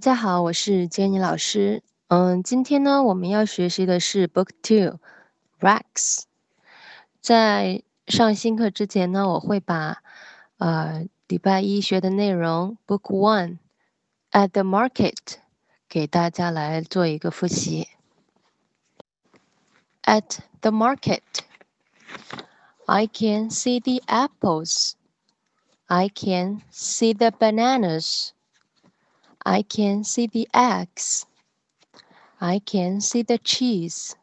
大家好，我是 Jenny 老师。嗯，今天呢，我们要学习的是 Book Two Rex。在上新课之前呢，我会把呃礼拜一学的内容 Book One at the Market 给大家来做一个复习。At the market, I can see the apples. I can see the bananas. I can see the eggs. I can see the cheese.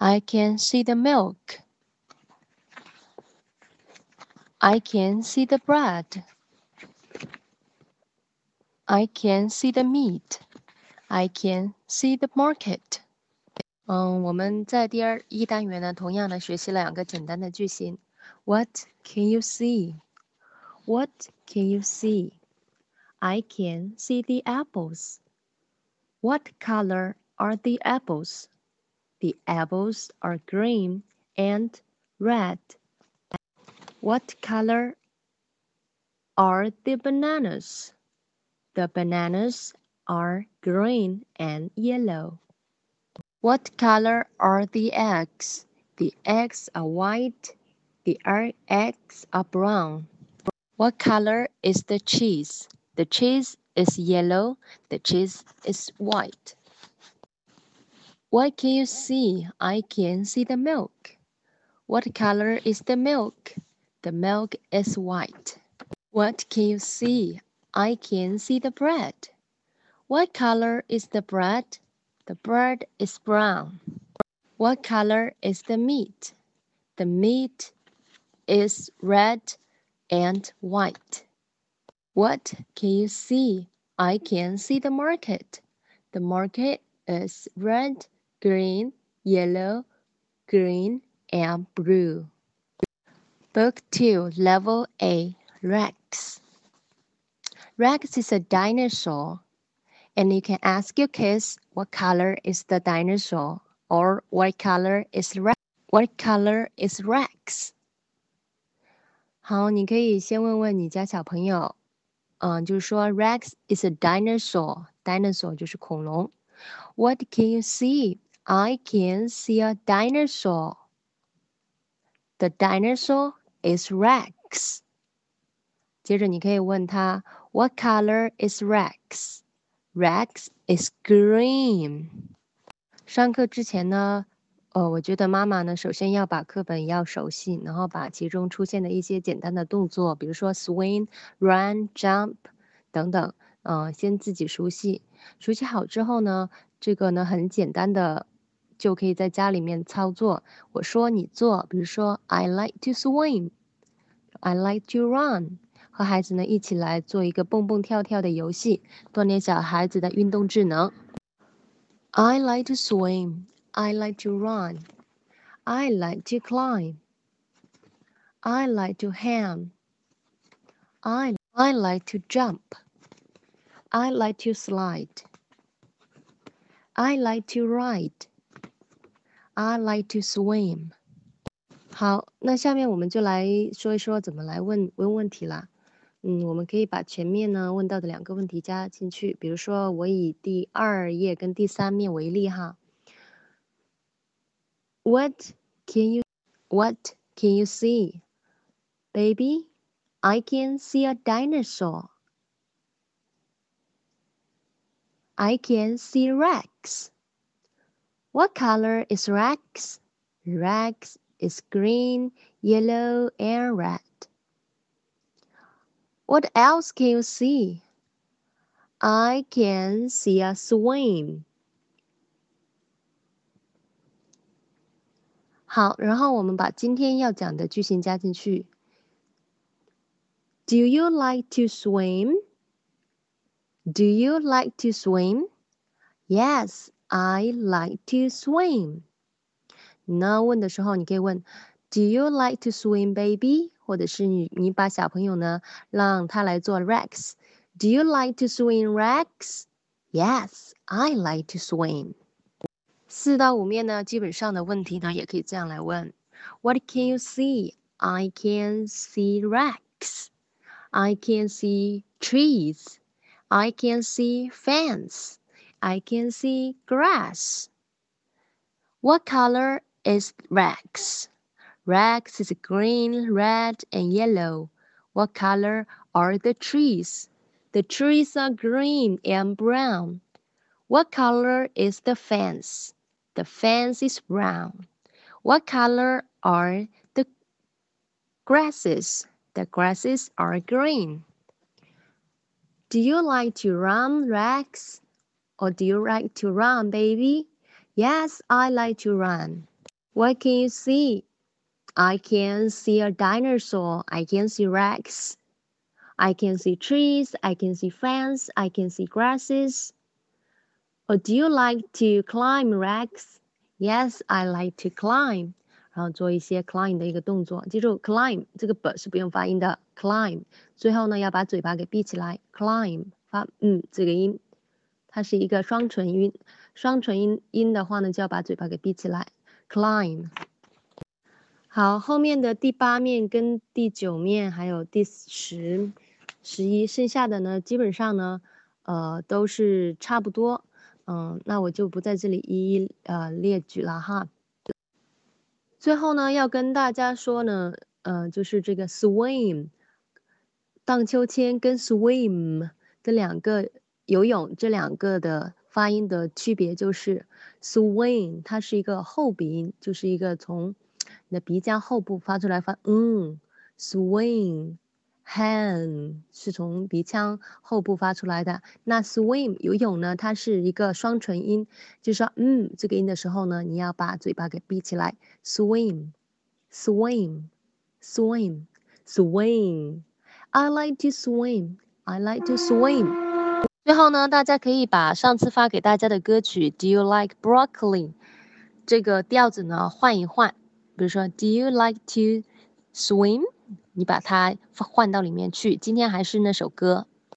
I can see the milk. I can see the bread. I can see the meat. I can see the market. 嗯，我们在第二一单元呢，同样的学习了两个简单的句型。What can you see? What can you see? I can see the apples. What color are the apples? The apples are green and red. What color are the bananas? The bananas are green and yellow. What color are the eggs? The eggs are white. The eggs are brown. What color is the cheese? The cheese is yellow. The cheese is white. What can you see? I can see the milk. What color is the milk? The milk is white. What can you see? I can see the bread. What color is the bread? The bread is brown. What color is the meat? The meat is red and white. What can you see? I can see the market. The market is red, green, yellow, green, and blue. Book 2, Level A, Rex. Rex is a dinosaur, and you can ask your kids what color is the dinosaur or what color is Rex. What color is Rex? 好，你可以先问问你家小朋友， 嗯，就是说 Rex is a dinosaur，dinosaur 就是恐龙。What can you see? I can see a dinosaur. The dinosaur is Rex. 接着你可以问他，What color is Rex? Rex is green. 上课之前呢， 呃，我觉得妈妈呢，首先要把课本要熟悉，然后把其中出现的一些简单的动作，比如说 swing、run、jump 等等，嗯，先自己熟悉。熟悉好之后呢，这个呢很简单的，就可以在家里面操作。我说你做，比如说 I like to swim，I like to run，和孩子呢一起来做一个蹦蹦跳跳的游戏，锻炼小孩子的运动智能。I like to swim。I like to run. I like to climb. I like to hang. I, I like to jump. I like to slide. I like to ride. I like to swim. 好，那下面我们就来说一说怎么来问问问题啦。嗯，我们可以把前面呢问到的两个问题加进去，比如说我以第二页跟第三面为例哈。 What can you what can you see? Baby, I can see a dinosaur. I can see Rex. What color is Rex? Rex is green, yellow, and red. What else can you see? I can see a swing. 好，然后我们把今天要讲的句型加进去。Do you like to swim? Do you like to swim? Yes, I like to swim. 那问的时候，你可以问 Do you like to swim, baby？或者是你你把小朋友呢让他来做 Rex。Do you like to swim, Rex? Yes, I like to swim. 四到五面呢，基本上的问题呢，也可以这样来问：What can you see? I can see Rex. I can see trees. I can see fence. I can see grass. What color is Rex? Rex is green, red, and yellow. What color are the trees? The trees are green and brown. What color is the fence? The fence is brown. What color are the grasses? The grasses are green. Do you like to run, Rex? Or do you like to run, baby? Yes, I like to run. What can you see? I can see a dinosaur. I can see Rex. I can see trees. I can see fence. I can see grasses. Or do you like to climb, racks? Yes, I like to climb. 然后做一些 climb 的一个动作，记住 climb 这个 b 是不用发音的，climb。最后呢，要把嘴巴给闭起来，climb 发嗯这个音，它是一个双唇音，双唇音音的话呢，就要把嘴巴给闭起来，climb。好，后面的第八面跟第九面还有第十、十一，剩下的呢，基本上呢，呃，都是差不多。嗯，那我就不在这里一一呃列举了哈。最后呢，要跟大家说呢，呃，就是这个 swim，荡秋千跟 swim 这两个游泳这两个的发音的区别就是 swim 它是一个后鼻音，就是一个从你的鼻腔后部发出来发嗯，swim。Han 是从鼻腔后部发出来的，那 swim 游泳呢？它是一个双唇音，就是说，嗯，这个音的时候呢，你要把嘴巴给闭起来，swim，swim，swim，swim。I like to swim. I like to swim. 最后呢，大家可以把上次发给大家的歌曲 Do you like broccoli 这个调子呢换一换，比如说 Do you like to swim？你把它换到里面去。今天还是那首歌。